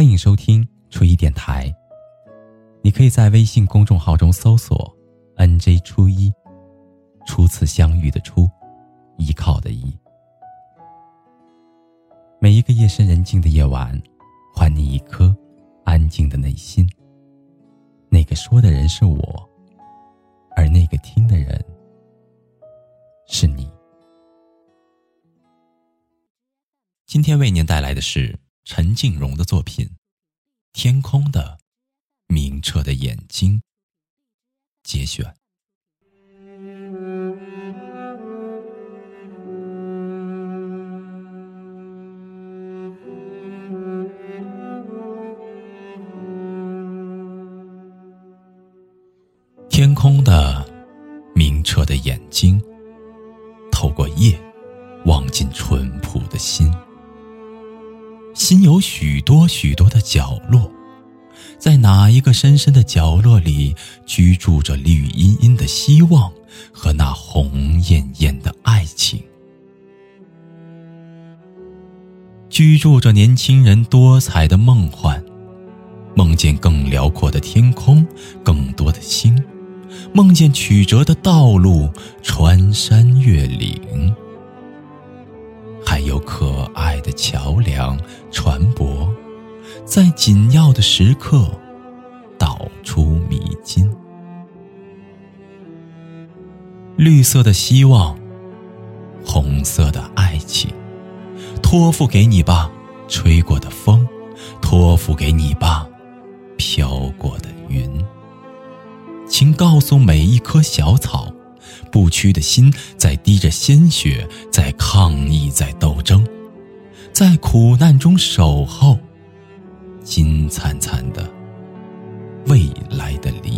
欢迎收听初一电台。你可以在微信公众号中搜索 “nj 初一”，初次相遇的初，依靠的依。每一个夜深人静的夜晚，还你一颗安静的内心。那个说的人是我，而那个听的人是你。今天为您带来的是。陈静蓉的作品《天空的明澈的眼睛》节选。天空的明澈的眼睛，透过夜，望进淳朴的心。心有许多许多的角落，在哪一个深深的角落里，居住着绿茵茵的希望和那红艳艳的爱情，居住着年轻人多彩的梦幻，梦见更辽阔的天空，更多的星，梦见曲折的道路，穿山越岭。的桥梁、船舶，在紧要的时刻道出迷津。绿色的希望，红色的爱情，托付给你吧，吹过的风；托付给你吧，飘过的云。请告诉每一棵小草。不屈的心在滴着鲜血，在抗议，在斗争，在苦难中守候金灿灿的未来的黎。